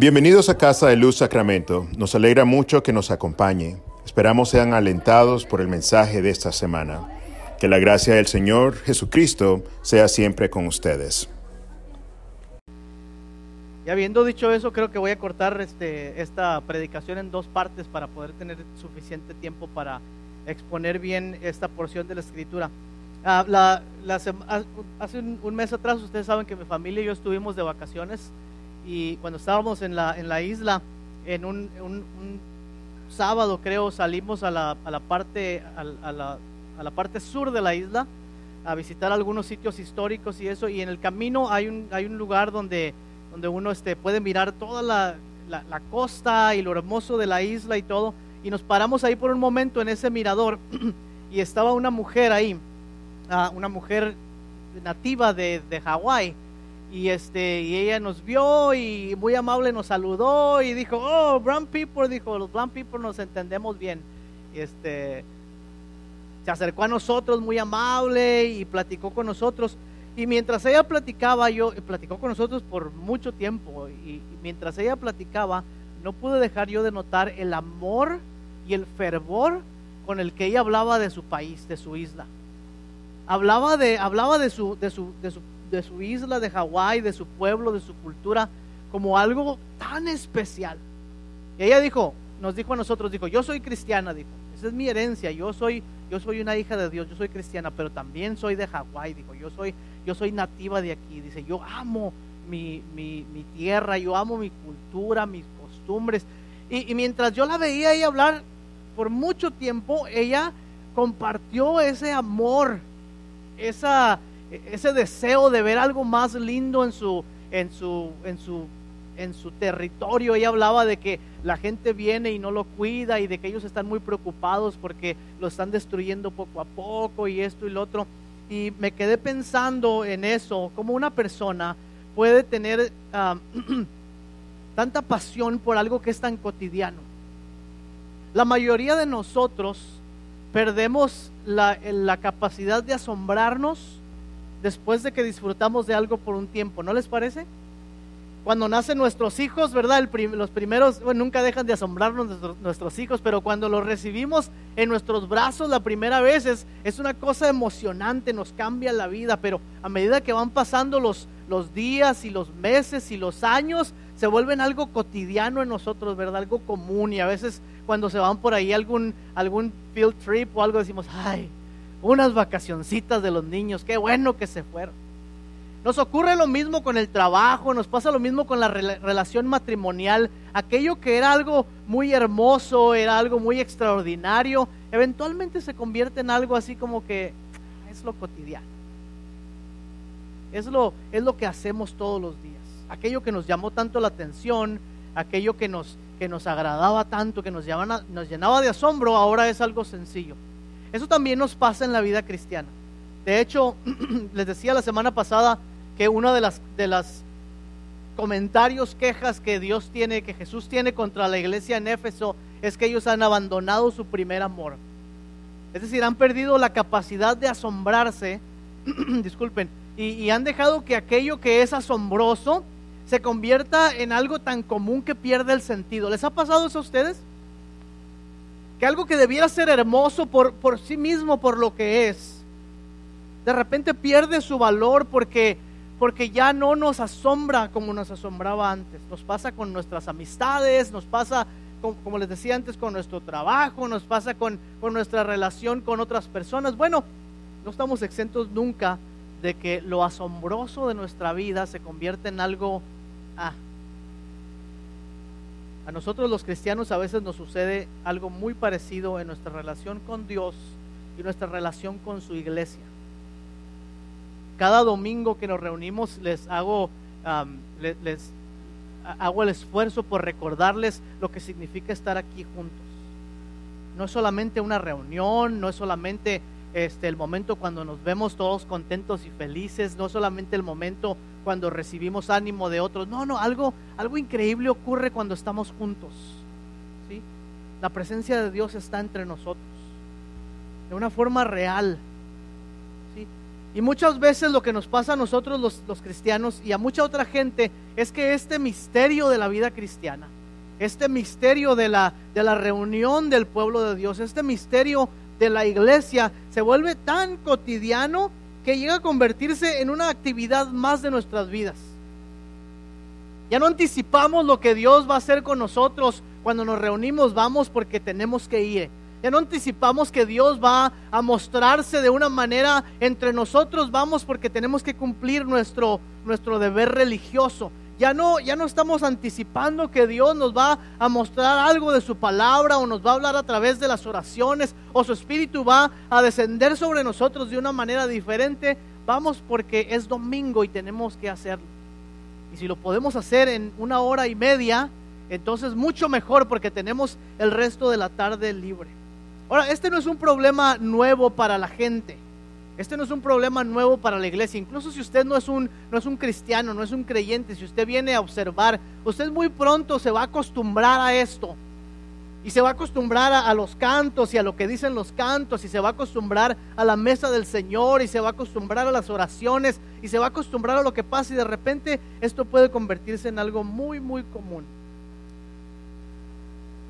Bienvenidos a Casa de Luz Sacramento. Nos alegra mucho que nos acompañe. Esperamos sean alentados por el mensaje de esta semana. Que la gracia del Señor Jesucristo sea siempre con ustedes. Y habiendo dicho eso, creo que voy a cortar este, esta predicación en dos partes para poder tener suficiente tiempo para exponer bien esta porción de la escritura. Ah, la, la, hace un, un mes atrás, ustedes saben que mi familia y yo estuvimos de vacaciones y cuando estábamos en la, en la isla, en un, un, sábado creo, salimos a la, a la parte, a, la, a, la, parte sur de la isla a visitar algunos sitios históricos y eso, y en el camino hay un, hay un lugar donde, donde uno este, puede mirar toda la, la, costa y lo hermoso de la isla y todo, y nos paramos ahí por un momento en ese mirador y estaba una mujer ahí, ah, una mujer nativa de, de Hawái, y este y ella nos vio y muy amable nos saludó y dijo oh brown people dijo los brown people nos entendemos bien y este se acercó a nosotros muy amable y platicó con nosotros. Y mientras ella platicaba yo platicó con nosotros por mucho tiempo y, mientras ella platicaba no pude dejar yo de notar el amor y el fervor con el que ella hablaba de su país de su isla. Hablaba de hablaba de su de su de su de su isla, de Hawái, de su pueblo, de su cultura, como algo tan especial. Y ella dijo, nos dijo a nosotros, dijo, yo soy cristiana, dijo, esa es mi herencia, yo soy, yo soy una hija de Dios, yo soy cristiana, pero también soy de Hawái, dijo, yo soy, yo soy nativa de aquí, dice, yo amo mi, mi, mi tierra, yo amo mi cultura, mis costumbres. Y, y mientras yo la veía ella hablar por mucho tiempo, ella compartió ese amor, esa, ese deseo de ver algo más lindo en su, en su, en su, en su territorio. Ella hablaba de que la gente viene y no lo cuida y de que ellos están muy preocupados porque lo están destruyendo poco a poco y esto y lo otro. Y me quedé pensando en eso, como una persona puede tener ah, tanta pasión por algo que es tan cotidiano. La mayoría de nosotros perdemos la, la capacidad de asombrarnos después de que disfrutamos de algo por un tiempo, ¿no les parece? Cuando nacen nuestros hijos, ¿verdad? los primeros, nunca dejan de asombrarnos nuestros, hijos, pero cuando los recibimos en nuestros brazos la primera vez es, es, una cosa emocionante, nos cambia la vida, pero a medida que van pasando los, los días y los meses y los años, se vuelven algo cotidiano en nosotros, ¿verdad? Algo común y a veces cuando se van por ahí algún, algún field trip o algo decimos, ay, unas vacacioncitas de los niños, qué bueno que se fueron. Nos ocurre lo mismo con el trabajo, nos pasa lo mismo con la relación matrimonial. Aquello que era algo muy hermoso, era algo muy extraordinario, eventualmente se convierte en algo así como que es lo cotidiano. Es lo, es lo que hacemos todos los días. Aquello que nos llamó tanto la atención, aquello que nos, que nos agradaba tanto, que nos, nos llenaba de asombro, ahora es algo sencillo. Eso también nos pasa en la vida cristiana. De hecho, les decía la semana pasada que uno de las, de las comentarios, quejas que Dios tiene, que Jesús tiene contra la iglesia en Éfeso, es que ellos han abandonado su primer amor. Es decir, han perdido la capacidad de asombrarse, disculpen, y, y han dejado que aquello que es asombroso se convierta en algo tan común que pierde el sentido. ¿Les ha pasado eso a ustedes? Que algo que debiera ser hermoso por, por sí mismo, por lo que es, de repente pierde su valor porque, porque ya no nos asombra como nos asombraba antes. Nos pasa con nuestras amistades, nos pasa, como les decía antes, con nuestro trabajo, nos pasa con, con nuestra relación con otras personas. Bueno, no estamos exentos nunca de que lo asombroso de nuestra vida se convierta en algo ah, a nosotros los cristianos a veces nos sucede algo muy parecido en nuestra relación con Dios y nuestra relación con su iglesia. Cada domingo que nos reunimos les hago, les, hago el esfuerzo por recordarles lo que significa estar aquí juntos. No es solamente una reunión, no es solamente este, el momento cuando nos vemos todos contentos y felices, no solamente el momento cuando recibimos ánimo de otros. No, no, algo, algo increíble ocurre cuando estamos juntos. ¿sí? La presencia de Dios está entre nosotros, de una forma real. ¿sí? Y muchas veces lo que nos pasa a nosotros los, los, cristianos y a mucha otra gente es que este misterio de la vida cristiana, este misterio de la, de la reunión del pueblo de Dios, este misterio de la iglesia se vuelve tan cotidiano que llega a convertirse en una actividad más de nuestras vidas. Ya no anticipamos lo que Dios va a hacer con nosotros cuando nos reunimos, vamos porque tenemos que ir. Ya no anticipamos que Dios va a mostrarse de una manera entre nosotros, vamos porque tenemos que cumplir nuestro, nuestro deber religioso. Ya no, ya no estamos anticipando que Dios nos va a mostrar algo de su palabra o nos va a hablar a través de las oraciones o su espíritu va a descender sobre nosotros de una manera diferente. Vamos porque es domingo y tenemos que hacerlo. Y si lo podemos hacer en una hora y media, entonces mucho mejor porque tenemos el resto de la tarde libre. Ahora, este no es un problema nuevo para la gente. Este no es un problema nuevo para la iglesia. Incluso si usted no es un, no es un cristiano, no es un creyente, si usted viene a observar, usted muy pronto se va a acostumbrar a esto. Y se va a acostumbrar a, a, los cantos y a lo que dicen los cantos. Y se va a acostumbrar a la mesa del Señor. Y se va a acostumbrar a las oraciones. Y se va a acostumbrar a lo que pasa. Y de repente esto puede convertirse en algo muy, muy común.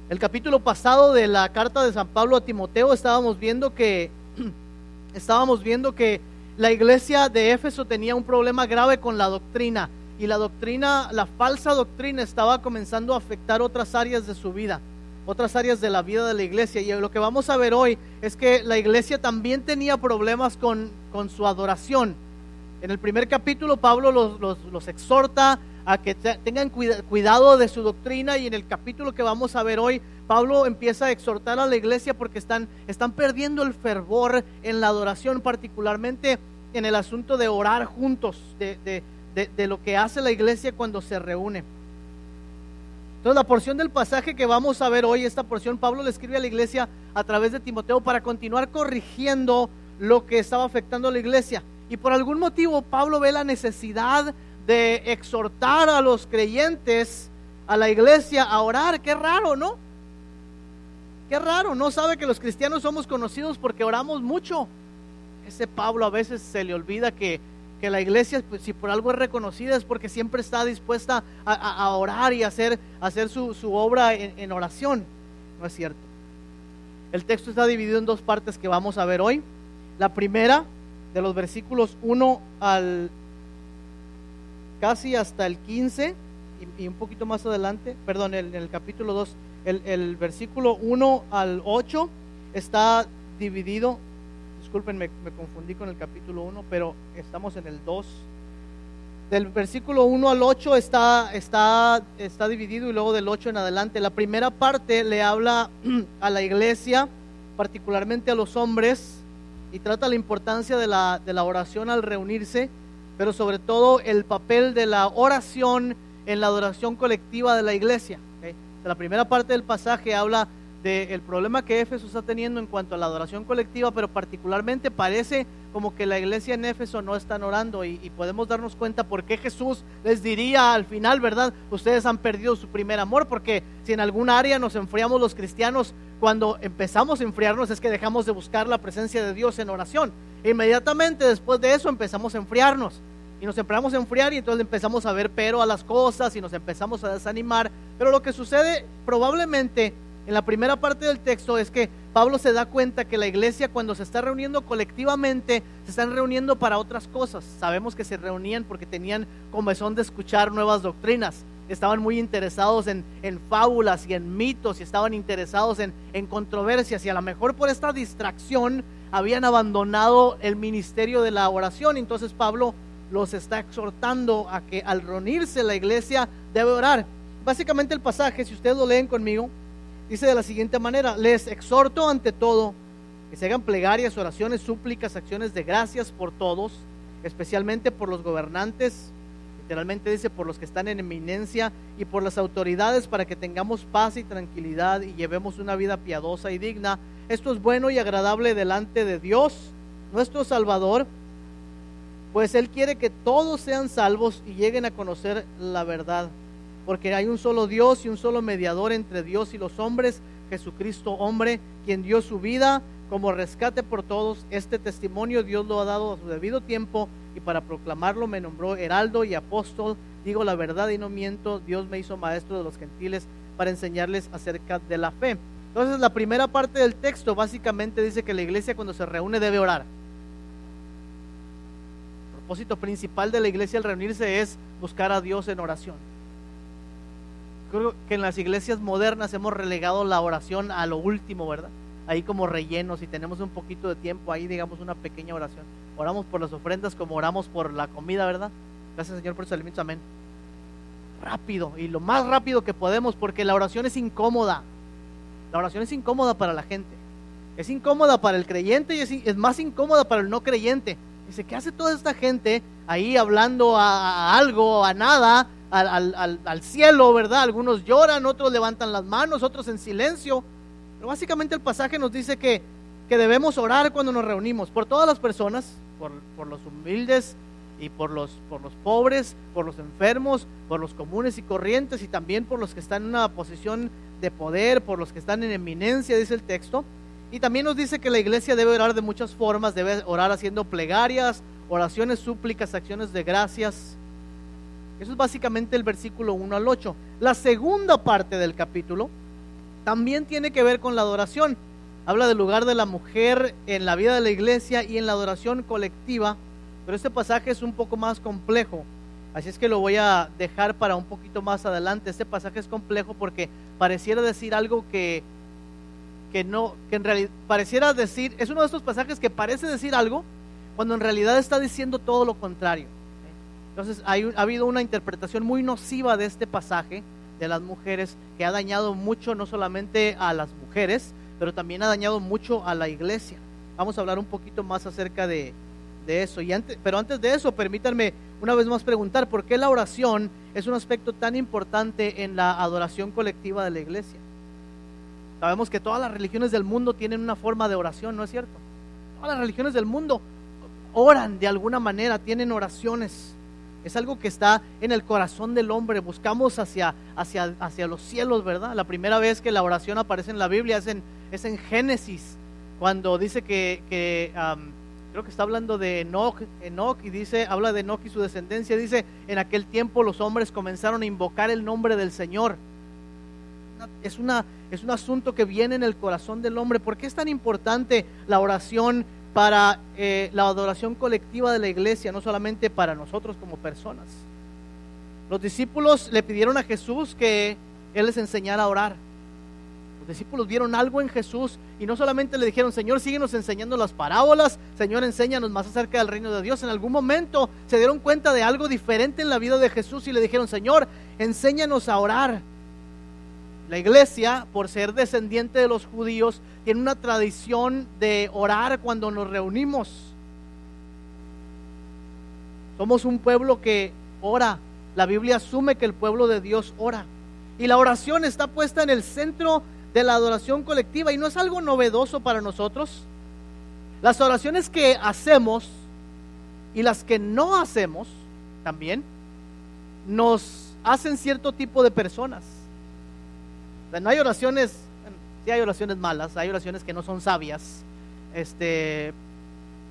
El capítulo pasado de la carta de San Pablo a Timoteo estábamos viendo que estábamos viendo que la iglesia de Éfeso tenía un problema grave con la doctrina y la doctrina, la falsa doctrina estaba comenzando a afectar otras áreas de su vida, otras áreas de la vida de la iglesia. Y lo que vamos a ver hoy es que la iglesia también tenía problemas con, con su adoración. En el primer capítulo Pablo los, los, los exhorta a que tengan cuidado de su doctrina y en el capítulo que vamos a ver hoy, Pablo empieza a exhortar a la iglesia porque están, están perdiendo el fervor en la adoración, particularmente en el asunto de orar juntos, de, de, de, lo que hace la iglesia cuando se reúne. Entonces la porción del pasaje que vamos a ver hoy, esta porción, Pablo le escribe a la iglesia a través de Timoteo para continuar corrigiendo lo que estaba afectando a la iglesia. Y por algún motivo Pablo ve la necesidad de exhortar a los creyentes, a la iglesia, a orar. Qué raro, ¿no? Qué raro, no sabe que los cristianos somos conocidos porque oramos mucho. Ese Pablo a veces se le olvida que, que la iglesia, pues, si por algo es reconocida, es porque siempre está dispuesta a, orar y hacer, hacer su, su obra en, en oración. No es cierto. El texto está dividido en dos partes que vamos a ver hoy. La primera, de los versículos 1 al casi hasta el 15 y, y un poquito más adelante, perdón, en el, capítulo 2, el, el, versículo 1 al 8 está dividido, disculpen, me, me, confundí con el capítulo 1, pero estamos en el 2. Del versículo 1 al 8 está, está, está dividido y luego del 8 en adelante. La primera parte le habla a la iglesia, particularmente a los hombres, y trata la importancia de la, de la oración al reunirse pero sobre todo el papel de la oración en la adoración colectiva de la iglesia. La primera parte del pasaje habla del problema que Éfeso está teniendo en cuanto a la adoración colectiva, pero particularmente parece como que la iglesia en Éfeso no están orando y, y, podemos darnos cuenta por qué Jesús les diría al final, ¿verdad? Ustedes han perdido su primer amor, porque si en algún área nos enfriamos los cristianos, cuando empezamos a enfriarnos es que dejamos de buscar la presencia de Dios en oración. Inmediatamente después de eso empezamos a enfriarnos y nos empezamos a enfriar y entonces empezamos a ver pero a las cosas y nos empezamos a desanimar. Pero lo que sucede probablemente en la primera parte del texto es que Pablo se da cuenta que la iglesia cuando se está reuniendo colectivamente se están reuniendo para otras cosas. Sabemos que se reunían porque tenían comezón de escuchar nuevas doctrinas. Estaban muy interesados en, en fábulas y en mitos y estaban interesados en, en controversias y a lo mejor por esta distracción habían abandonado el ministerio de la oración. Entonces Pablo los está exhortando a que al reunirse la iglesia debe orar. Básicamente el pasaje, si ustedes lo leen conmigo, dice de la siguiente manera, les exhorto ante todo que se hagan plegarias, oraciones, súplicas, acciones de gracias por todos, especialmente por los gobernantes, literalmente dice por los que están en eminencia y por las autoridades para que tengamos paz y tranquilidad y llevemos una vida piadosa y digna. Esto es bueno y agradable delante de Dios, nuestro Salvador, pues Él quiere que todos sean salvos y lleguen a conocer la verdad. Porque hay un solo Dios y un solo mediador entre Dios y los hombres, Jesucristo hombre, quien dio su vida como rescate por todos. Este testimonio Dios lo ha dado a su debido tiempo y para proclamarlo me nombró heraldo y apóstol. Digo la verdad y no miento. Dios me hizo maestro de los gentiles para enseñarles acerca de la fe. Entonces la primera parte del texto básicamente dice que la iglesia cuando se reúne debe orar. El propósito principal de la iglesia al reunirse es buscar a Dios en oración. Creo que en las iglesias modernas hemos relegado la oración a lo último, ¿verdad? Ahí como relleno, si tenemos un poquito de tiempo, ahí digamos una pequeña oración. Oramos por las ofrendas como oramos por la comida, ¿verdad? Gracias Señor por sus alimentos, amén. Rápido y lo más rápido que podemos porque la oración es incómoda. La oración es incómoda para la gente. Es incómoda para el creyente y es, más incómoda para el no creyente. Dice, ¿qué hace toda esta gente ahí hablando a, algo, a nada, al, al, cielo, verdad? Algunos lloran, otros levantan las manos, otros en silencio. Pero básicamente el pasaje nos dice que, que debemos orar cuando nos reunimos por todas las personas, por, por los humildes y por los, por los pobres, por los enfermos, por los comunes y corrientes y también por los que están en una posición de poder, por los que están en eminencia, dice el texto. Y también nos dice que la iglesia debe orar de muchas formas, debe orar haciendo plegarias, oraciones, súplicas, acciones de gracias. Eso es básicamente el versículo 1 al 8. La segunda parte del capítulo también tiene que ver con la adoración. Habla del lugar de la mujer en la vida de la iglesia y en la adoración colectiva, pero este pasaje es un poco más complejo. Así es que lo voy a dejar para un poquito más adelante. Este pasaje es complejo porque pareciera decir algo que, que no, que en realidad pareciera decir, es uno de estos pasajes que parece decir algo cuando en realidad está diciendo todo lo contrario. Entonces hay, ha habido una interpretación muy nociva de este pasaje de las mujeres que ha dañado mucho no solamente a las mujeres, pero también ha dañado mucho a la iglesia. Vamos a hablar un poquito más acerca de, de eso. Y antes, pero antes de eso, permítanme una vez más preguntar, ¿por qué la oración es un aspecto tan importante en la adoración colectiva de la iglesia? Sabemos que todas las religiones del mundo tienen una forma de oración, ¿no es cierto? Todas las religiones del mundo oran de alguna manera, tienen oraciones. Es algo que está en el corazón del hombre. Buscamos hacia, hacia, hacia los cielos, ¿verdad? La primera vez que la oración aparece en la Biblia es en, es en Génesis, cuando dice que, que creo que está hablando de Enoch, Enoch y dice, habla de Enoch y su descendencia, dice, en aquel tiempo los hombres comenzaron a invocar el nombre del Señor. Es, una, es un asunto que viene en el corazón del hombre. ¿Por qué es tan importante la oración para eh, la adoración colectiva de la iglesia, no solamente para nosotros como personas? Los discípulos le pidieron a Jesús que Él les enseñara a orar discípulos vieron algo en Jesús y no solamente le dijeron, Señor, síguenos enseñando las parábolas, Señor, enséñanos más acerca del reino de Dios. En algún momento se dieron cuenta de algo diferente en la vida de Jesús y le dijeron, Señor, enséñanos a orar. La iglesia, por ser descendiente de los judíos, tiene una tradición de orar cuando nos reunimos. Somos un pueblo que ora. La Biblia asume que el pueblo de Dios ora. Y la oración está puesta en el centro de la adoración colectiva y no es algo novedoso para nosotros. Las oraciones que hacemos y las que no hacemos también nos hacen cierto tipo de personas. No hay oraciones, sí hay oraciones malas, hay oraciones que no son sabias. Este,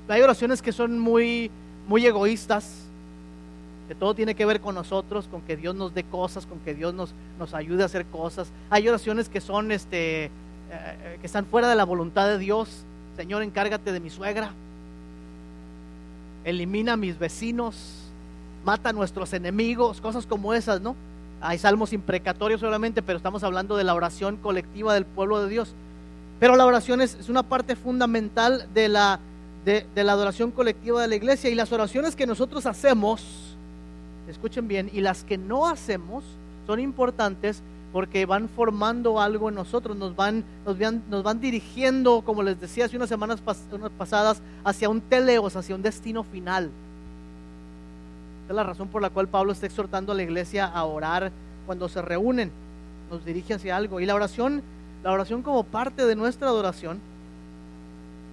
hay oraciones que son muy muy egoístas, que todo tiene que ver con nosotros, con que Dios nos dé cosas, con que Dios nos, nos ayude a hacer cosas. Hay oraciones que son, este, eh, que están fuera de la voluntad de Dios. Señor, encárgate de mi suegra. Elimina a mis vecinos. Mata a nuestros enemigos. Cosas como esas, ¿no? Hay salmos imprecatorios solamente, pero estamos hablando de la oración colectiva del pueblo de Dios. Pero la oración es, una parte fundamental de la, de, la adoración colectiva de la iglesia. Y las oraciones que nosotros hacemos escuchen bien, y las que no hacemos son importantes porque van formando algo en nosotros, nos van, nos van, nos van dirigiendo, como les decía hace unas semanas pasadas, hacia un teleos, hacia un destino final. Es la razón por la cual Pablo está exhortando a la iglesia a orar cuando se reúnen, nos dirige hacia algo. Y la oración, la oración como parte de nuestra adoración,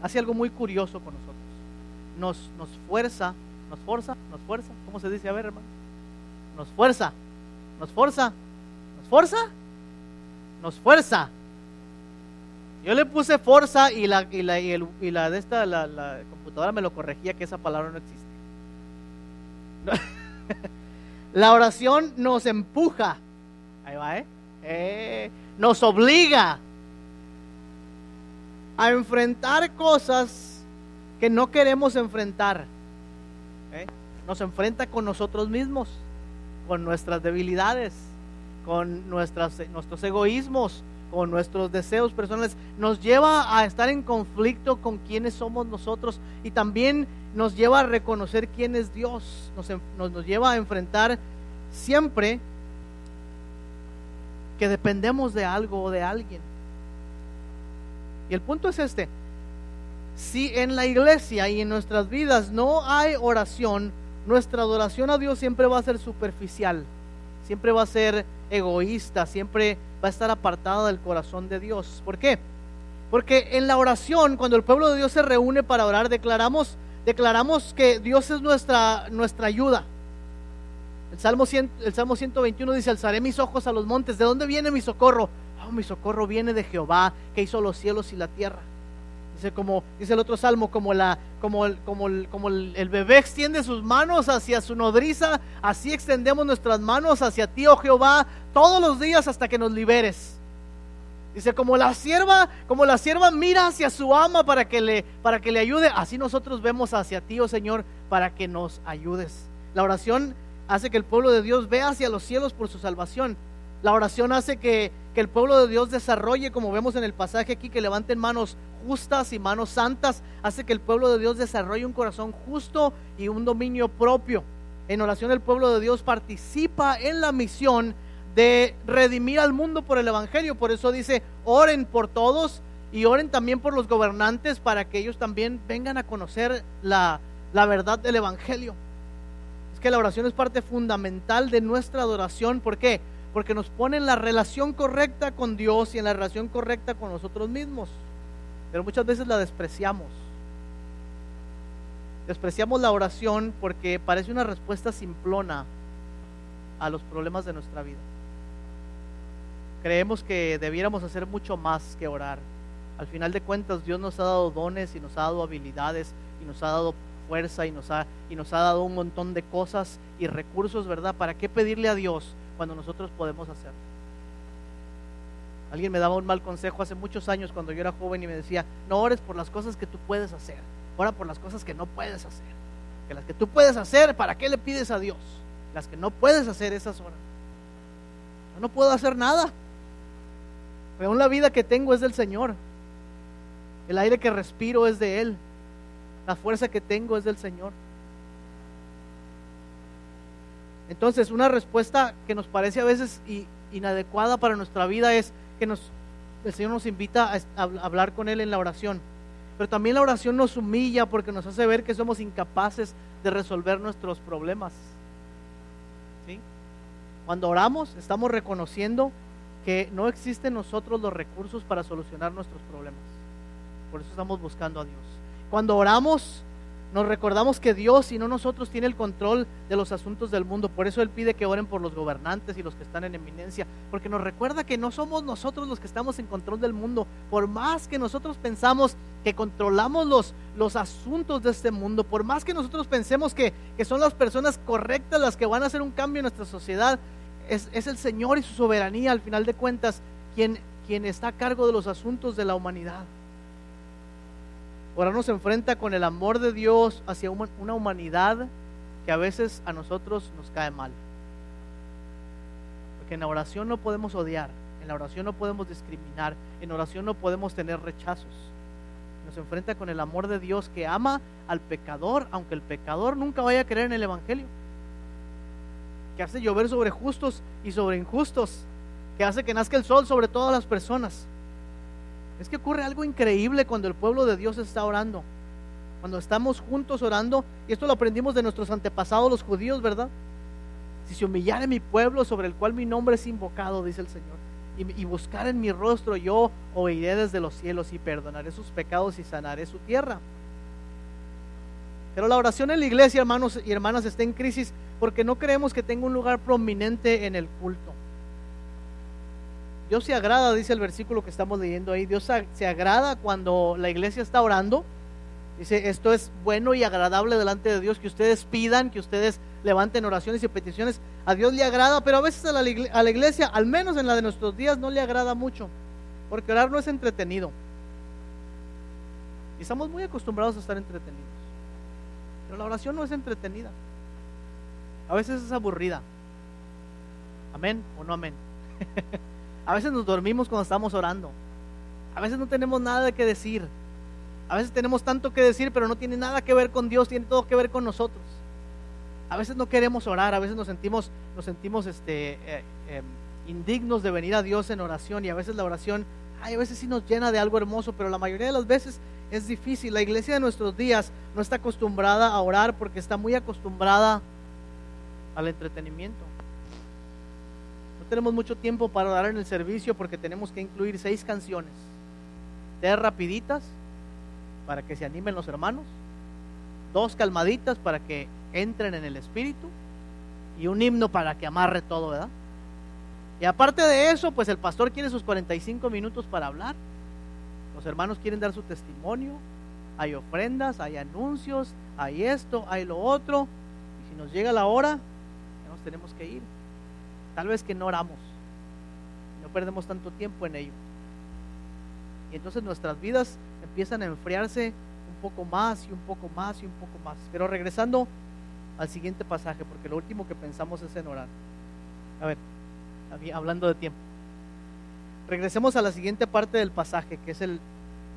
hace algo muy curioso con nosotros. Nos, nos fuerza, nos fuerza, nos fuerza, ¿cómo se dice? A ver, hermano nos fuerza, nos fuerza, nos fuerza, nos fuerza. Yo le puse fuerza y la, y la, y la de esta, la, la computadora me lo corregía que esa palabra no existe. La oración nos empuja. Ahí va, ¿eh? Eh, nos obliga a enfrentar cosas que no queremos enfrentar. ¿eh? Nos enfrenta con nosotros mismos, con nuestras debilidades, con nuestros egoísmos, con nuestros deseos personales. Nos lleva a estar en conflicto con quienes somos nosotros y también nos lleva a reconocer quién es Dios. Nos, nos, nos lleva a enfrentar siempre que dependemos de algo o de alguien. Y el punto es este. Si en la iglesia y en nuestras vidas no hay oración, nuestra adoración a Dios siempre va a ser superficial, siempre va a ser egoísta, siempre va a estar apartada del corazón de Dios. ¿Por qué? Porque en la oración, cuando el pueblo de Dios se reúne para orar, declaramos, declaramos que Dios es nuestra, nuestra ayuda. El Salmo, 100 el Salmo 121 dice, alzaré mis ojos a los montes. ¿De dónde viene mi socorro? Oh, mi socorro viene de Jehová, que hizo los cielos y la tierra. Dice como dice el otro salmo, como la como el, como el, como el, bebé extiende sus manos hacia su nodriza, así extendemos nuestras manos hacia ti, oh Jehová, todos los días hasta que nos liberes. Dice como la sierva, como la sierva mira hacia su ama para que le para que le ayude, así nosotros vemos hacia ti, oh Señor, para que nos ayudes. La oración hace que el pueblo de Dios vea hacia los cielos por su salvación. La oración hace que, que el pueblo de Dios desarrolle, como vemos en el pasaje aquí, que levanten manos justas y manos santas, hace que el pueblo de Dios desarrolle un corazón justo y un dominio propio. En oración el pueblo de Dios participa en la misión de redimir al mundo por el Evangelio. Por eso dice, oren por todos y oren también por los gobernantes para que ellos también vengan a conocer la, la verdad del Evangelio. Es que la oración es parte fundamental de nuestra adoración. ¿Por qué? Porque nos pone en la relación correcta con Dios y en la relación correcta con nosotros mismos. Pero muchas veces la despreciamos. Despreciamos la oración porque parece una respuesta simplona a los problemas de nuestra vida. Creemos que debiéramos hacer mucho más que orar. Al final de cuentas, Dios nos ha dado dones y nos ha dado habilidades y nos ha dado fuerza y nos ha, y nos ha dado un montón de cosas y recursos, ¿verdad? ¿Para qué pedirle a Dios cuando nosotros podemos hacerlo? Alguien me daba un mal consejo hace muchos años cuando yo era joven y me decía, no ores por las cosas que tú puedes hacer, ora por las cosas que no puedes hacer. Que las que tú puedes hacer, ¿para qué le pides a Dios? Las que no puedes hacer esas horas. Yo no puedo hacer nada. Pero aún la vida que tengo es del Señor. El aire que respiro es de Él. La fuerza que tengo es del Señor. Entonces, una respuesta que nos parece a veces inadecuada para nuestra vida es que nos, el Señor nos invita a, hablar con Él en la oración. Pero también la oración nos humilla porque nos hace ver que somos incapaces de resolver nuestros problemas. ¿Sí? Cuando oramos, estamos reconociendo que no existen en nosotros los recursos para solucionar nuestros problemas. Por eso estamos buscando a Dios. Cuando oramos, nos recordamos que Dios y no nosotros tiene el control de los asuntos del mundo. Por eso Él pide que oren por los gobernantes y los que están en eminencia. Porque nos recuerda que no somos nosotros los que estamos en control del mundo. Por más que nosotros pensamos que controlamos los, los asuntos de este mundo, por más que nosotros pensemos que, que son las personas correctas las que van a hacer un cambio en nuestra sociedad, es, es el Señor y su soberanía, al final de cuentas, quien, quien está a cargo de los asuntos de la humanidad. Ahora nos enfrenta con el amor de Dios hacia una humanidad que a veces a nosotros nos cae mal. Porque en la oración no podemos odiar, en la oración no podemos discriminar, en oración no podemos tener rechazos. Nos enfrenta con el amor de Dios que ama al pecador, aunque el pecador nunca vaya a creer en el Evangelio. Que hace llover sobre justos y sobre injustos. Que hace que nazca el sol sobre todas las personas. Es que ocurre algo increíble cuando el pueblo de Dios está orando. Cuando estamos juntos orando, y esto lo aprendimos de nuestros antepasados los judíos, ¿verdad? Si se humillare mi pueblo sobre el cual mi nombre es invocado, dice el Señor, y, y buscar en mi rostro, yo oiré desde los cielos y perdonaré sus pecados y sanaré su tierra. Pero la oración en la iglesia, hermanos y hermanas, está en crisis porque no creemos que tenga un lugar prominente en el culto. Dios se agrada, dice el versículo que estamos leyendo ahí, Dios se agrada cuando la iglesia está orando. Dice, esto es bueno y agradable delante de Dios, que ustedes pidan, que ustedes levanten oraciones y peticiones. A Dios le agrada, pero a veces a la, iglesia, al menos en la de nuestros días, no le agrada mucho, porque orar no es entretenido. Y estamos muy acostumbrados a estar entretenidos. Pero la oración no es entretenida. A veces es aburrida. Amén o no amén. a veces nos dormimos cuando estamos orando. A veces no tenemos nada que decir. A veces tenemos tanto que decir, pero no tiene nada que ver con Dios, tiene todo que ver con nosotros. A veces no queremos orar, a veces nos sentimos, nos sentimos este, eh, em, indignos de venir a Dios en oración y a veces la oración, a veces sí nos llena de algo hermoso, pero la mayoría de las veces es difícil. La iglesia de nuestros días no está acostumbrada a orar porque está muy acostumbrada al entretenimiento. Tenemos mucho tiempo para orar en el servicio porque tenemos que incluir seis canciones. Tres rapiditas para que se animen los hermanos. Dos calmaditas para que entren en el espíritu. Y un himno para que amarre todo, ¿verdad? Y aparte de eso, pues el pastor quiere sus 45 minutos para hablar. Los hermanos quieren dar su testimonio. Hay ofrendas, hay anuncios, hay esto, hay lo otro. Y si nos llega la hora, ya nos tenemos que ir. Tal vez que no oramos. No perdemos tanto tiempo en ello. Y entonces nuestras vidas empiezan a enfriarse un poco más y un poco más y un poco más. Pero regresando al siguiente pasaje, porque lo último que pensamos es en orar. A ver, hablando de tiempo. Regresemos a la siguiente parte del pasaje, que es el...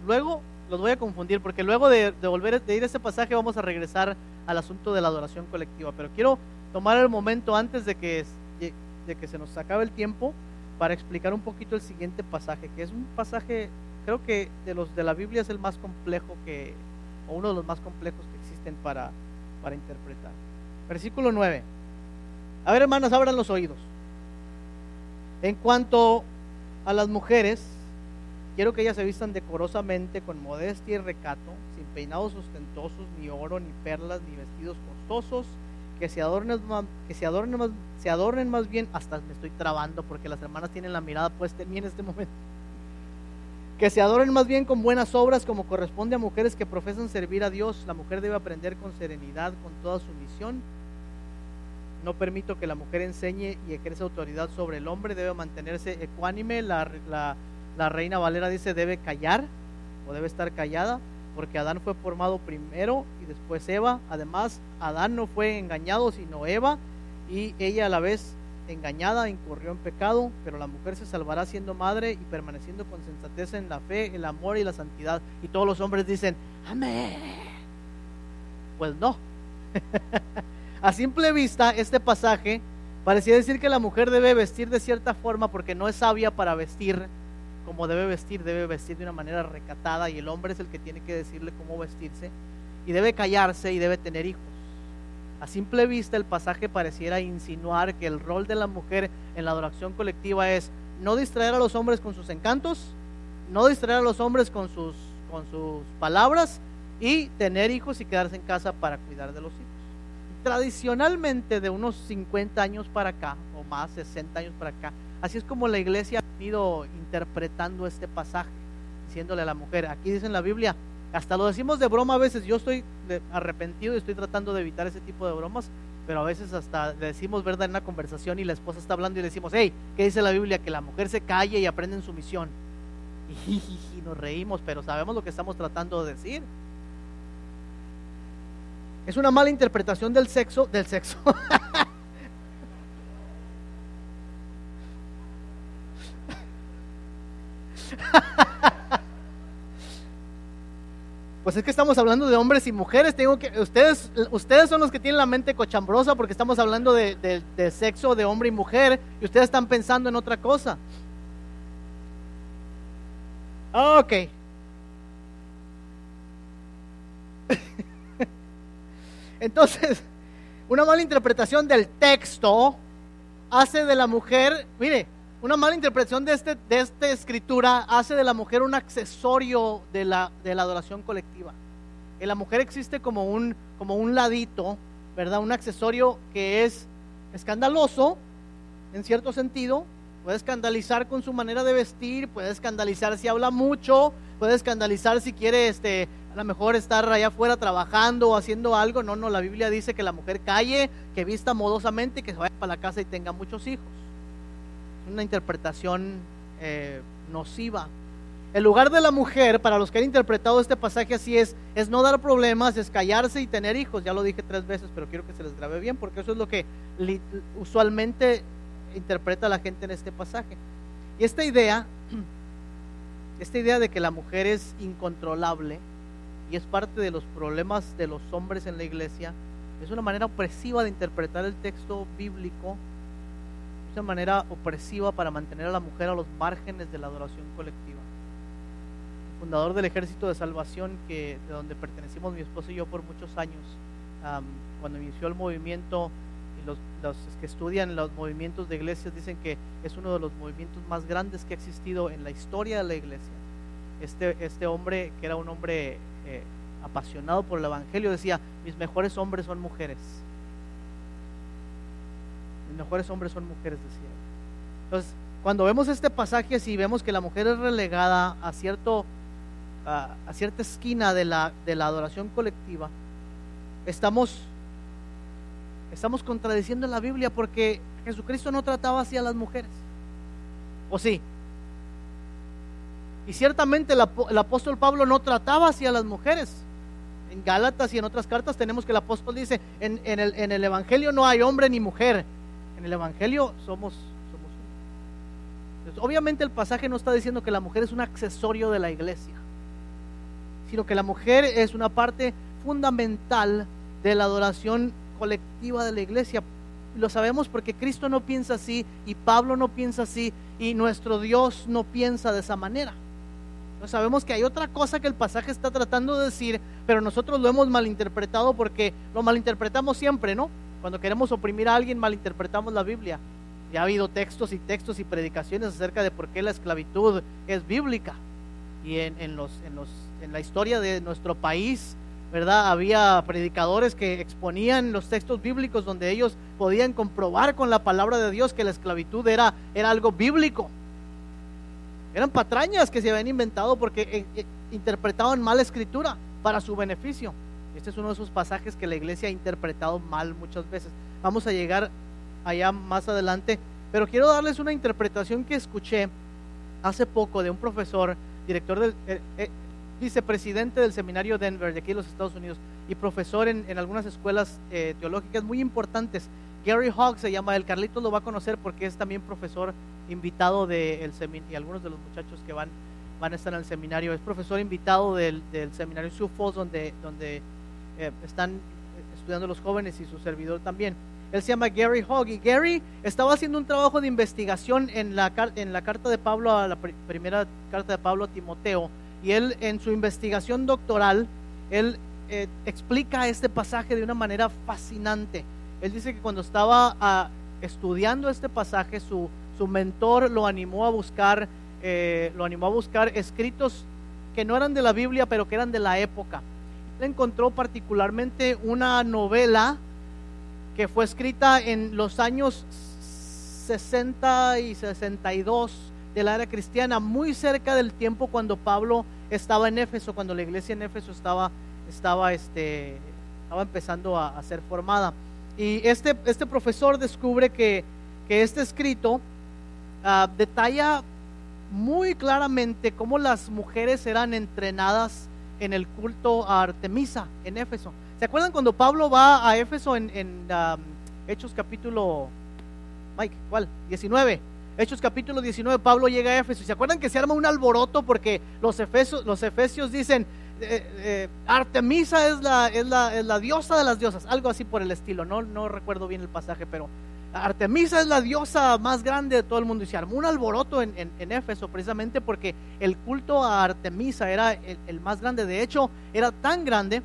Luego los voy a confundir, porque luego de, volver de ir a ese pasaje vamos a regresar al asunto de la adoración colectiva. Pero quiero tomar el momento antes de que, de que se nos acabe el tiempo para explicar un poquito el siguiente pasaje, que es un pasaje, creo que de los de la Biblia es el más complejo que, o uno de los más complejos que existen para, para interpretar. Versículo 9. A ver, hermanas, abran los oídos. En cuanto a las mujeres, quiero que ellas se vistan decorosamente, con modestia y recato, sin peinados ostentosos, ni oro, ni perlas, ni vestidos costosos, que se adornen más, que se adornen más, se adornen más bien, hasta me estoy trabando porque las hermanas tienen la mirada puesta en mí en este momento. Que se adornen más bien con buenas obras como corresponde a mujeres que profesan servir a Dios. La mujer debe aprender con serenidad, con toda su misión no permito que la mujer enseñe y ejerza autoridad sobre el hombre, debe mantenerse ecuánime. La, la, reina Valera dice debe callar o debe estar callada, porque Adán fue formado primero y después Eva. Además, Adán no fue engañado, sino Eva, y ella a la vez engañada incurrió en pecado, pero la mujer se salvará siendo madre y permaneciendo con sensatez en la fe, el amor y la santidad. Y todos los hombres dicen, amén. Pues no. A simple vista, este pasaje parecía decir que la mujer debe vestir de cierta forma porque no es sabia para vestir como debe vestir, debe vestir de una manera recatada y el hombre es el que tiene que decirle cómo vestirse y debe callarse y debe tener hijos. A simple vista el pasaje pareciera insinuar que el rol de la mujer en la adoración colectiva es no distraer a los hombres con sus encantos, no distraer a los hombres con sus, con sus palabras y tener hijos y quedarse en casa para cuidar de los hijos tradicionalmente de unos 50 años para acá, o más, 60 años para acá, así es como la iglesia ha ido interpretando este pasaje, diciéndole a la mujer, aquí dice en la Biblia, hasta lo decimos de broma a veces, yo estoy arrepentido y estoy tratando de evitar ese tipo de bromas, pero a veces hasta decimos verdad en una conversación y la esposa está hablando y le decimos, hey, ¿qué dice la Biblia? Que la mujer se calle y aprende en su misión. Y nos reímos, pero sabemos lo que estamos tratando de decir. Es una mala interpretación del sexo, del sexo. Pues es que estamos hablando de hombres y mujeres. Tengo que, ustedes, ustedes son los que tienen la mente cochambrosa porque estamos hablando de, de sexo de hombre y mujer y ustedes están pensando en otra cosa. Ok. Entonces, una mala interpretación del texto hace de la mujer, mire, una mala interpretación de, este, de esta escritura hace de la mujer un accesorio de la, de la adoración colectiva. Que la mujer existe como un, como un ladito, ¿verdad? Un accesorio que es escandaloso, en cierto sentido, puede escandalizar con su manera de vestir, puede escandalizar si habla mucho, puede escandalizar si quiere este, a lo mejor estar allá afuera trabajando o haciendo algo. No, no, la Biblia dice que la mujer calle, que vista modosamente y que se vaya para la casa y tenga muchos hijos. Una interpretación eh, nociva. El lugar de la mujer, para los que han interpretado este pasaje así es, es no dar problemas, es callarse y tener hijos. Ya lo dije tres veces, pero quiero que se les grabe bien, porque eso es lo que usualmente interpreta la gente en este pasaje. Y esta idea, esta idea de que la mujer es incontrolable y es parte de los problemas de los hombres en la iglesia, es una manera opresiva de interpretar el texto bíblico, una manera opresiva para mantener a la mujer a los márgenes de la adoración colectiva fundador del Ejército de Salvación, que, de donde pertenecimos mi esposo y yo por muchos años, cuando inició el movimiento, y los, que estudian los movimientos de iglesias dicen que es uno de los movimientos más grandes que ha existido en la historia de la iglesia. Este, este hombre, que era un hombre eh, apasionado por el Evangelio, decía, mis mejores hombres son mujeres. Mejores hombres son mujeres, decía. Entonces, cuando vemos este pasaje así, vemos que la mujer es relegada a cierto a, cierta esquina de la, de la adoración colectiva, estamos, estamos contradiciendo la Biblia porque Jesucristo no trataba así a las mujeres. ¿O sí? Y ciertamente el, apóstol Pablo no trataba así a las mujeres. En Gálatas y en otras cartas tenemos que el apóstol dice, en, el, en el Evangelio no hay hombre ni mujer. En el Evangelio somos, somos uno. obviamente el pasaje no está diciendo que la mujer es un accesorio de la iglesia sino que la mujer es una parte fundamental de la adoración colectiva de la iglesia. Lo sabemos porque Cristo no piensa así y Pablo no piensa así y nuestro Dios no piensa de esa manera. No sabemos que hay otra cosa que el pasaje está tratando de decir, pero nosotros lo hemos malinterpretado porque lo malinterpretamos siempre, ¿no? Cuando queremos oprimir a alguien malinterpretamos la Biblia. Y ha habido textos y textos y predicaciones acerca de por qué la esclavitud es bíblica. Y en, en los, en los en la historia de nuestro país, ¿verdad? Había predicadores que exponían los textos bíblicos donde ellos podían comprobar con la palabra de Dios que la esclavitud era, era algo bíblico. Eran patrañas que se habían inventado porque eh, eh, interpretaban mal escritura para su beneficio. Este es uno de esos pasajes que la iglesia ha interpretado mal muchas veces. Vamos a llegar allá más adelante, pero quiero darles una interpretación que escuché hace poco de un profesor, director del... Eh, vicepresidente del seminario Denver, de aquí en los Estados Unidos, y profesor en, algunas escuelas eh, teológicas muy importantes. Gary Hogg se llama, el Carlitos lo va a conocer porque es también profesor invitado del seminario, y algunos de los muchachos que van, van a estar en el seminario, es profesor invitado del, seminario Sioux Falls, donde, donde eh, están estudiando los jóvenes y su servidor también. Él se llama Gary Hogg y Gary estaba haciendo un trabajo de investigación en la, en la carta de Pablo, a la primera carta de Pablo a Timoteo, y él en su investigación doctoral, él eh, explica este pasaje de una manera fascinante. Él dice que cuando estaba ah, estudiando este pasaje, su, su, mentor lo animó a buscar, eh, lo animó a buscar escritos que no eran de la Biblia, pero que eran de la época. Encontró particularmente una novela que fue escrita en los años 60 y 62 de la era cristiana, muy cerca del tiempo cuando Pablo estaba en Éfeso, cuando la iglesia en Éfeso estaba, estaba, este, estaba empezando a, ser formada. Y este, este profesor descubre que, que este escrito ah, detalla muy claramente cómo las mujeres eran entrenadas en el culto a Artemisa en Éfeso. ¿Se acuerdan cuando Pablo va a Éfeso en, en ah, Hechos capítulo, Mike, ¿cuál? 19. Hechos capítulo 19, Pablo llega a Éfeso. ¿Se acuerdan que se arma un alboroto porque los, efesios, los efesios dicen, eh, eh, Artemisa es la, es, la, es la, diosa de las diosas, algo así por el estilo, no, no recuerdo bien el pasaje, pero Artemisa es la diosa más grande de todo el mundo y se armó un alboroto en, en, Éfeso precisamente porque el culto a Artemisa era el, más grande, de hecho era tan grande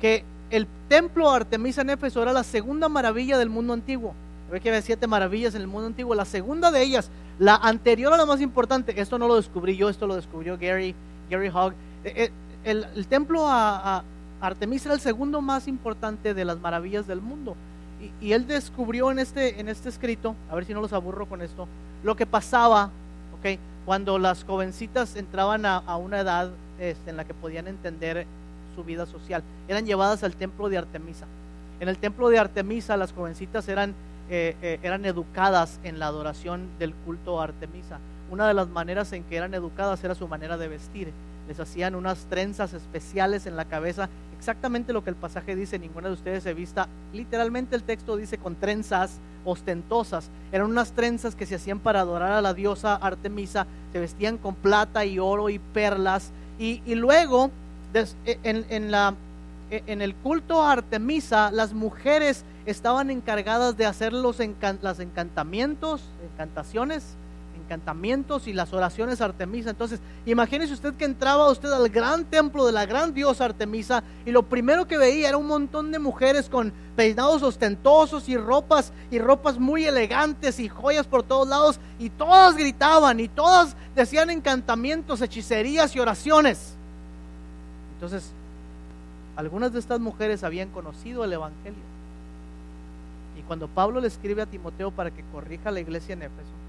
que el templo a Artemisa en Éfeso era la segunda maravilla del mundo antiguo. Ve que había siete maravillas en el mundo antiguo. La segunda de ellas, la anterior a la más importante, esto no lo descubrí yo, esto lo descubrió Gary, Gary Hogg. Eh, eh, el, templo a, Artemisa era el segundo más importante de las maravillas del mundo. Y, él descubrió en este, en este escrito, a ver si no los aburro con esto, lo que pasaba, ok, cuando las jovencitas entraban a, una edad este, en la que podían entender su vida social, eran llevadas al templo de Artemisa. En el templo de Artemisa las jovencitas eran, eh, eh, eran educadas en la adoración del culto a Artemisa. Una de las maneras en que eran educadas era su manera de vestir. Les hacían unas trenzas especiales en la cabeza, exactamente lo que el pasaje dice, ninguna de ustedes se vista, literalmente el texto dice con trenzas ostentosas. Eran unas trenzas que se hacían para adorar a la diosa Artemisa, se vestían con plata y oro y perlas. Y, luego, e, en, la, e, en el culto a Artemisa, las mujeres estaban encargadas de hacer los encantamientos, encantaciones, encantamientos y las oraciones Artemisa. Entonces, imagínese usted que entraba usted al gran templo de la gran diosa Artemisa y lo primero que veía era un montón de mujeres con peinados ostentosos y ropas y ropas muy elegantes y joyas por todos lados y todas gritaban y todas decían encantamientos, hechicerías y oraciones. Entonces, algunas de estas mujeres habían conocido el evangelio. Y cuando Pablo le escribe a Timoteo para que corrija la iglesia en Éfeso,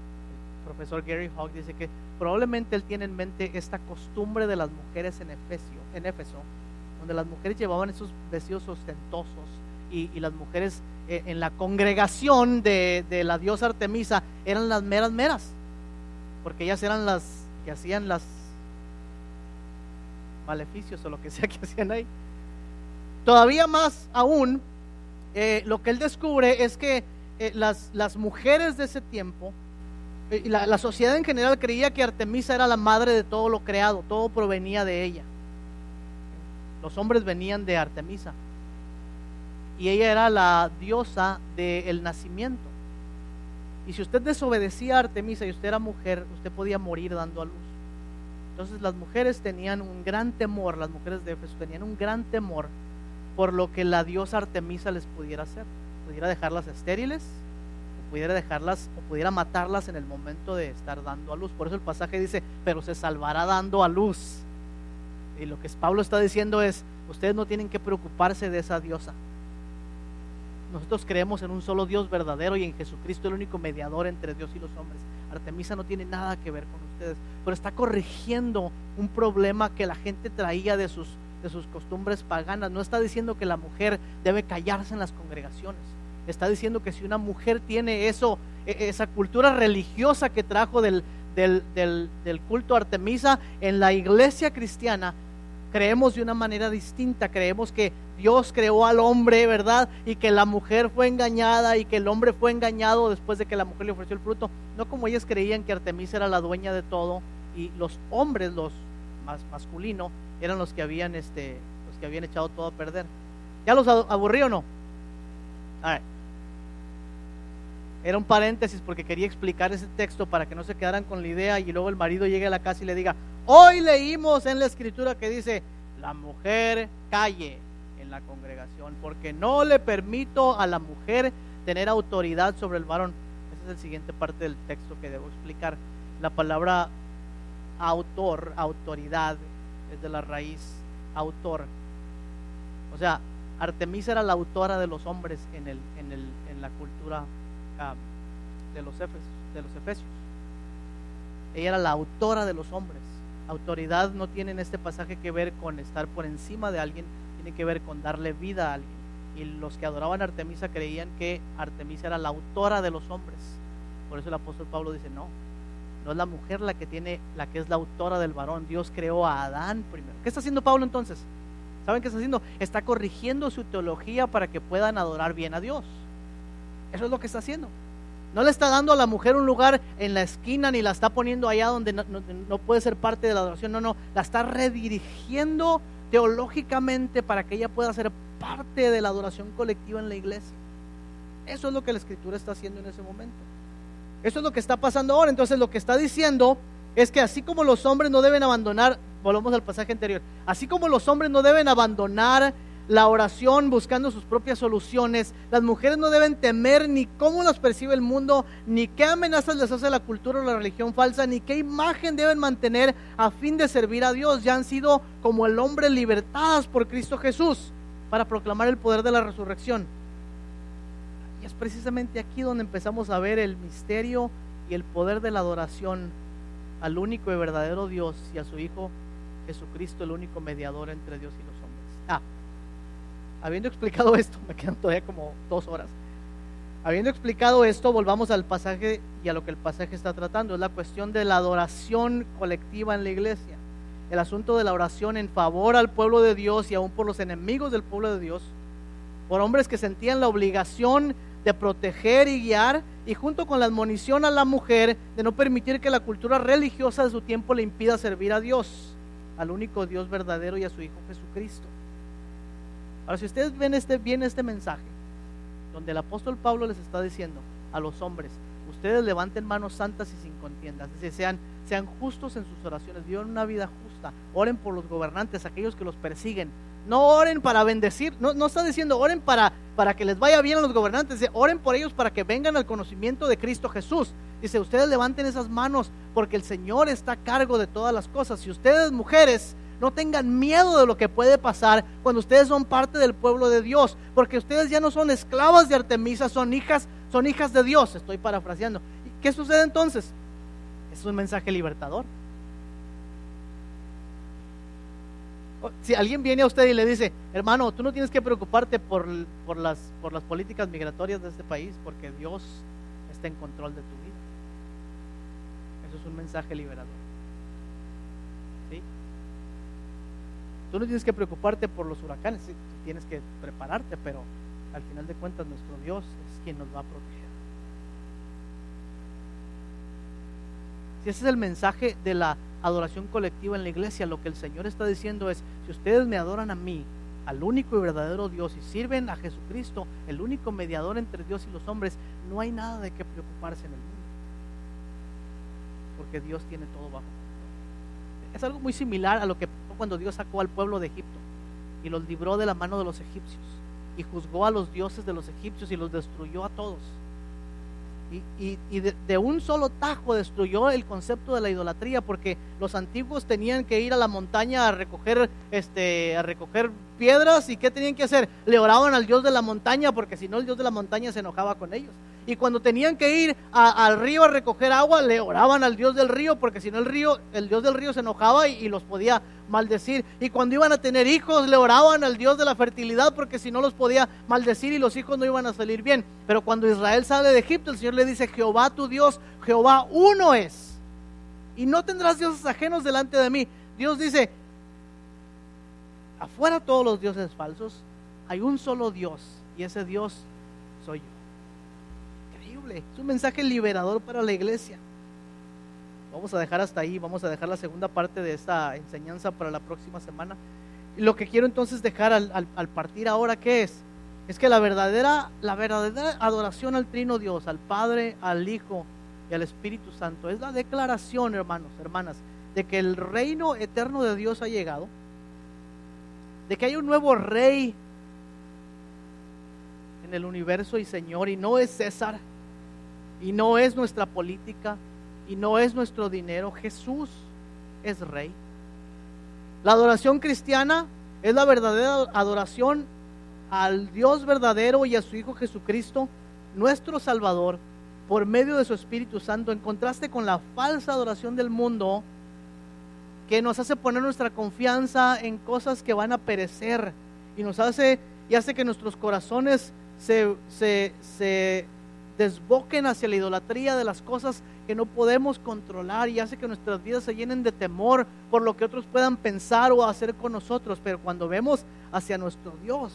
profesor Gary Hawk dice que probablemente él tiene en mente esta costumbre de las mujeres en, Efesio, en Éfeso, donde las mujeres llevaban esos vestidos ostentosos y, las mujeres eh, en la congregación de, la diosa Artemisa eran las meras meras, porque ellas eran las que hacían las maleficios o lo que sea que hacían ahí. Todavía más aún, eh, lo que él descubre es que eh, las mujeres de ese tiempo eh, la, sociedad en general creía que Artemisa era la madre de todo lo creado, todo provenía de ella. Los hombres venían de Artemisa y ella era la diosa del nacimiento. Y si usted desobedecía a Artemisa y usted era mujer, usted podía morir dando a luz. Entonces las mujeres tenían un gran temor, las mujeres de Éfeso tenían un gran temor por lo que la diosa Artemisa les pudiera hacer. Pudiera dejarlas estériles, pudiera dejarlas o pudiera matarlas en el momento de estar dando a luz. Por eso el pasaje dice, pero se salvará dando a luz. Y lo que Pablo está diciendo es, ustedes no tienen que preocuparse de esa diosa. Nosotros creemos en un solo Dios verdadero y en Jesucristo el único mediador entre Dios y los hombres. Artemisa no tiene nada que ver con ustedes, pero está corrigiendo un problema que la gente traía de sus, de sus costumbres paganas. No está diciendo que la mujer debe callarse en las congregaciones está diciendo que si una mujer tiene eso, e, esa cultura religiosa que trajo del, del, del, culto a Artemisa, en la iglesia cristiana creemos de una manera distinta, creemos que Dios creó al hombre, ¿verdad? Y que la mujer fue engañada y que el hombre fue engañado después de que la mujer le ofreció el fruto, no como ellas creían que Artemisa era la dueña de todo y los hombres, los más masculinos, eran los que habían este los que habían echado todo a perder. ¿Ya los aburrí o no? Era un paréntesis porque quería explicar ese texto para que no se quedaran con la idea y luego el marido llegue a la casa y le diga, hoy leímos en la escritura que dice, la mujer calle en la congregación porque no le permito a la mujer tener autoridad sobre el varón. Esa es la siguiente parte del texto que debo explicar. La palabra autor, autoridad, es de la raíz autor. O sea, Artemisa era la autora de los hombres en, el, en, el, en la cultura de, los de los efesios. Ella era la autora de los hombres. Autoridad no tiene en este pasaje que ver con estar por encima de alguien, tiene que ver con darle vida a alguien. Y los que adoraban a Artemisa creían que Artemisa era la autora de los hombres. Por eso el apóstol Pablo dice, no, no es la mujer la que tiene, la que es la autora del varón. Dios creó a Adán primero. ¿Qué está haciendo Pablo entonces? ¿Saben qué está haciendo? Está corrigiendo su teología para que puedan adorar bien a Dios. Eso es lo que está haciendo. No le está dando a la mujer un lugar en la esquina ni la está poniendo allá donde no, puede ser parte de la adoración. No, no, la está redirigiendo teológicamente para que ella pueda ser parte de la adoración colectiva en la iglesia. Eso es lo que la escritura está haciendo en ese momento. Eso es lo que está pasando ahora. Entonces lo que está diciendo es que así como los hombres no deben abandonar, volvemos al pasaje anterior, así como los hombres no deben abandonar la oración buscando sus propias soluciones. Las mujeres no deben temer ni cómo las percibe el mundo, ni qué amenazas les hace la cultura o la religión falsa, ni qué imagen deben mantener a fin de servir a Dios. Ya han sido como el hombre libertadas por Cristo Jesús para proclamar el poder de la resurrección. Y es precisamente aquí donde empezamos a ver el misterio y el poder de la adoración al único y verdadero Dios y a su Hijo Jesucristo, el único mediador entre Dios y los hombres. Ah, habiendo explicado esto, me quedan todavía como dos horas. Habiendo explicado esto, volvamos al pasaje y a lo que el pasaje está tratando. Es la cuestión de la adoración colectiva en la iglesia. El asunto de la oración en favor al pueblo de Dios y aún por los enemigos del pueblo de Dios. Por hombres que sentían la obligación de proteger y guiar y junto con la admonición a la mujer de no permitir que la cultura religiosa de su tiempo le impida servir a Dios, al único Dios verdadero y a su Hijo Jesucristo. Ahora, si ustedes ven este, bien este mensaje, donde el apóstol Pablo les está diciendo a los hombres, ustedes levanten manos santas y sin contiendas, sean, sean justos en sus oraciones, vivan una vida justa, oren por los gobernantes, aquellos que los persiguen, no oren para bendecir, no, no está diciendo oren para, para que les vaya bien a los gobernantes, dice, oren por ellos para que vengan al conocimiento de Cristo Jesús. Dice, ustedes levanten esas manos porque el Señor está a cargo de todas las cosas. Si ustedes mujeres no tengan miedo de lo que puede pasar cuando ustedes son parte del pueblo de Dios, porque ustedes ya no son esclavas de Artemisa, son hijas, son hijas de Dios. Estoy parafraseando. ¿Y qué sucede entonces? Es un mensaje libertador. Si alguien viene a usted y le dice, hermano, tú no tienes que preocuparte por, las, por las políticas migratorias de este país, porque Dios está en control de tu vida. Eso es un mensaje liberador. ¿Sí? Tú no tienes que preocuparte por los huracanes, tienes que prepararte, pero al final de cuentas nuestro Dios es quien nos va a proteger. Si ese es el mensaje de la adoración colectiva en la iglesia, lo que el Señor está diciendo es, si ustedes me adoran a mí, al único y verdadero Dios, y sirven a Jesucristo, el único mediador entre Dios y los hombres, no hay nada de qué preocuparse en el mundo. Porque Dios tiene todo bajo control. Es algo muy similar a lo que cuando Dios sacó al pueblo de Egipto y los libró de la mano de los egipcios y juzgó a los dioses de los egipcios y los destruyó a todos. Y, de, un solo tajo destruyó el concepto de la idolatría porque los antiguos tenían que ir a la montaña a recoger este a recoger piedras y qué tenían que hacer le oraban al dios de la montaña porque si no el dios de la montaña se enojaba con ellos y cuando tenían que ir al río a recoger agua le oraban al dios del río porque si no el río el dios del río se enojaba y los podía maldecir. Y cuando iban a tener hijos, le oraban al Dios de la fertilidad porque si no los podía maldecir y los hijos no iban a salir bien. Pero cuando Israel sale de Egipto, el Señor le dice, Jehová tu Dios, Jehová uno es. Y no tendrás dioses ajenos delante de mí. Dios dice, afuera todos los dioses falsos, hay un solo Dios y ese Dios soy yo. Es un mensaje liberador para la iglesia. Vamos a dejar hasta ahí, vamos a dejar la segunda parte de esta enseñanza para la próxima semana. Y lo que quiero entonces dejar al, partir ahora, ¿qué es? Es que la verdadera, la verdadera adoración al Trino Dios, al Padre, al Hijo y al Espíritu Santo, es la declaración, hermanos, hermanas, de que el reino eterno de Dios ha llegado, de que hay un nuevo rey en el universo y Señor, y no es César, y no es nuestra política, y no es nuestro dinero, Jesús es rey. La adoración cristiana es la verdadera adoración al Dios verdadero y a su Hijo Jesucristo, nuestro Salvador, por medio de su Espíritu Santo, en contraste con la falsa adoración del mundo que nos hace poner nuestra confianza en cosas que van a perecer y nos hace y hace que nuestros corazones se, se, se desboquen hacia la idolatría de las cosas que no podemos controlar y hace que nuestras vidas se llenen de temor por lo que otros puedan pensar o hacer con nosotros. Pero cuando vemos hacia nuestro Dios,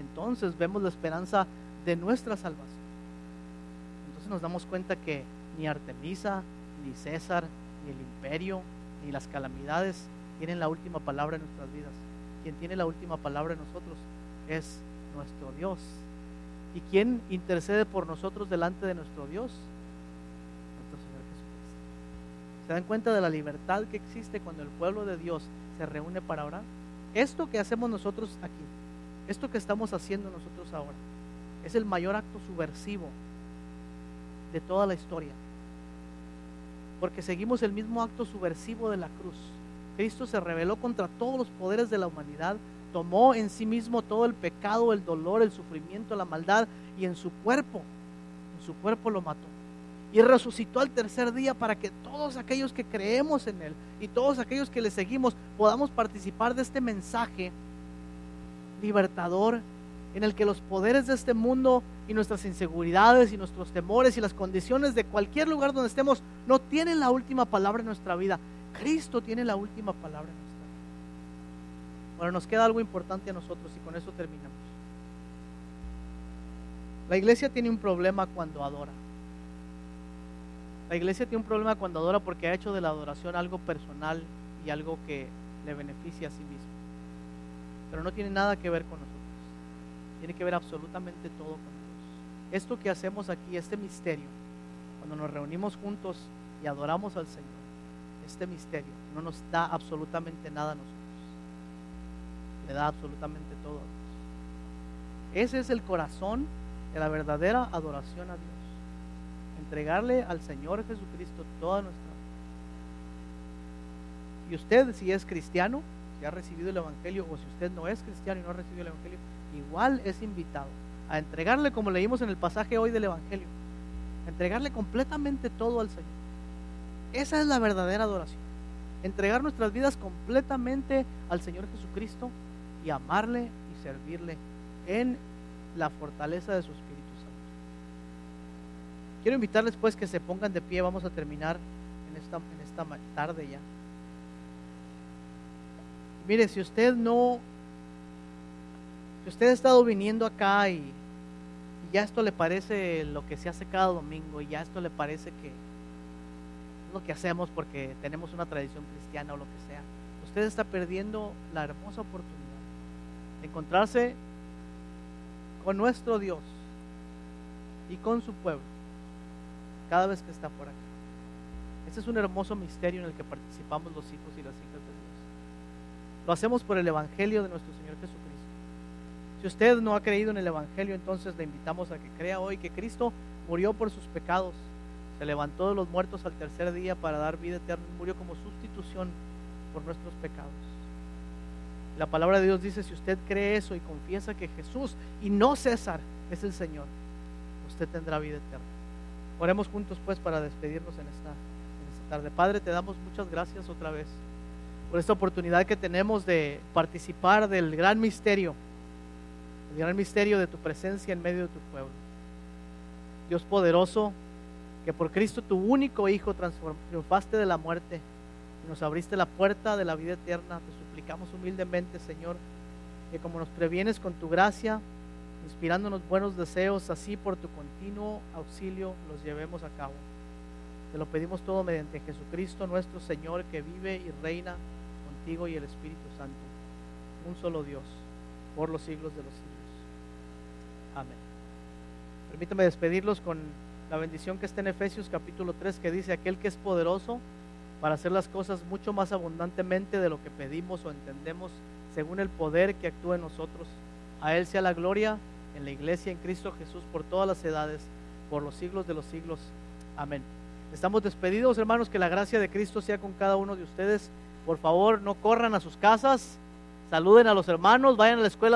entonces vemos la esperanza de nuestra salvación. Entonces nos damos cuenta que ni Artemisa, ni César, ni el imperio, ni las calamidades tienen la última palabra en nuestras vidas. Quien tiene la última palabra en nosotros es nuestro Dios. ¿Y quién intercede por nosotros delante de nuestro Dios? Nuestro Señor Jesucristo. ¿Se dan cuenta de la libertad que existe cuando el pueblo de Dios se reúne para orar? Esto que hacemos nosotros aquí, esto que estamos haciendo nosotros ahora, es el mayor acto subversivo de toda la historia. Porque seguimos el mismo acto subversivo de la cruz. Cristo se rebeló contra todos los poderes de la humanidad tomó en sí mismo todo el pecado, el dolor, el sufrimiento, la maldad y en su cuerpo, en su cuerpo lo mató. y resucitó al tercer día para que todos aquellos que creemos en Él y todos aquellos que le seguimos podamos participar de este mensaje libertador en el que los poderes de este mundo y nuestras inseguridades y nuestros temores y las condiciones de cualquier lugar donde estemos no tienen la última palabra en nuestra vida. Cristo tiene la última palabra en. Bueno, nos queda algo importante a nosotros y con eso terminamos. La iglesia tiene un problema cuando adora. La iglesia tiene un problema cuando adora porque ha hecho de la adoración algo personal y algo que le beneficia a sí mismo. Pero no tiene nada que ver con nosotros. Tiene que ver absolutamente todo con Dios. Esto que hacemos aquí, este misterio, cuando nos reunimos juntos y adoramos al Señor, este misterio no nos da absolutamente nada a nosotros. Le da absolutamente todo. Ese es el corazón de la verdadera adoración a Dios. Entregarle al Señor Jesucristo toda nuestra vida. Y usted, si es cristiano, si ha recibido el Evangelio, o si usted no es cristiano y no ha recibido el Evangelio, igual es invitado a entregarle, como leímos en el pasaje hoy del Evangelio, a entregarle completamente todo al Señor. Esa es la verdadera adoración. Entregar nuestras vidas completamente al Señor Jesucristo y amarle y servirle en la fortaleza de su Espíritu Santo. Quiero invitarles pues que se pongan de pie, vamos a terminar en esta, en esta tarde ya. Mire, si usted no si usted ha estado viniendo acá y, y, ya esto le parece lo que se hace cada domingo y ya esto le parece que lo que hacemos porque tenemos una tradición cristiana o lo que sea, usted está perdiendo la hermosa oportunidad encontrarse con nuestro Dios y con su pueblo cada vez que está por acá. Este es un hermoso misterio en el que participamos los hijos y las hijas de Dios. Lo hacemos por el Evangelio de nuestro Señor Jesucristo. Si usted no ha creído en el Evangelio, entonces le invitamos a que crea hoy que Cristo murió por sus pecados, se levantó de los muertos al tercer día para dar vida eterna, murió como sustitución por nuestros pecados. La palabra de Dios dice, si usted cree eso y confiesa que Jesús y no César es el Señor, usted tendrá vida eterna. Oremos juntos pues para despedirnos en esta, tarde. Padre, te damos muchas gracias otra vez por esta oportunidad que tenemos de participar del gran misterio el gran misterio de tu presencia en medio de tu pueblo. Dios poderoso, que por Cristo tu único Hijo triunfaste de la muerte nos abriste la puerta de la vida eterna, te suplicamos humildemente, Señor, que como nos previenes con tu gracia, inspirándonos buenos deseos, así por tu continuo auxilio los llevemos a cabo. Te lo pedimos todo mediante Jesucristo nuestro Señor, que vive y reina contigo y el Espíritu Santo, un solo Dios, por los siglos de los siglos. Amén. Permítame despedirlos con la bendición que está en Efesios capítulo 3 que dice, aquel que es poderoso para hacer las cosas mucho más abundantemente de lo que pedimos o entendemos, según el poder que actúa en nosotros. A Él sea la gloria en la iglesia, en Cristo Jesús, por todas las edades, por los siglos de los siglos. Amén. Estamos despedidos, hermanos, que la gracia de Cristo sea con cada uno de ustedes. Por favor, no corran a sus casas, saluden a los hermanos, vayan a la escuela.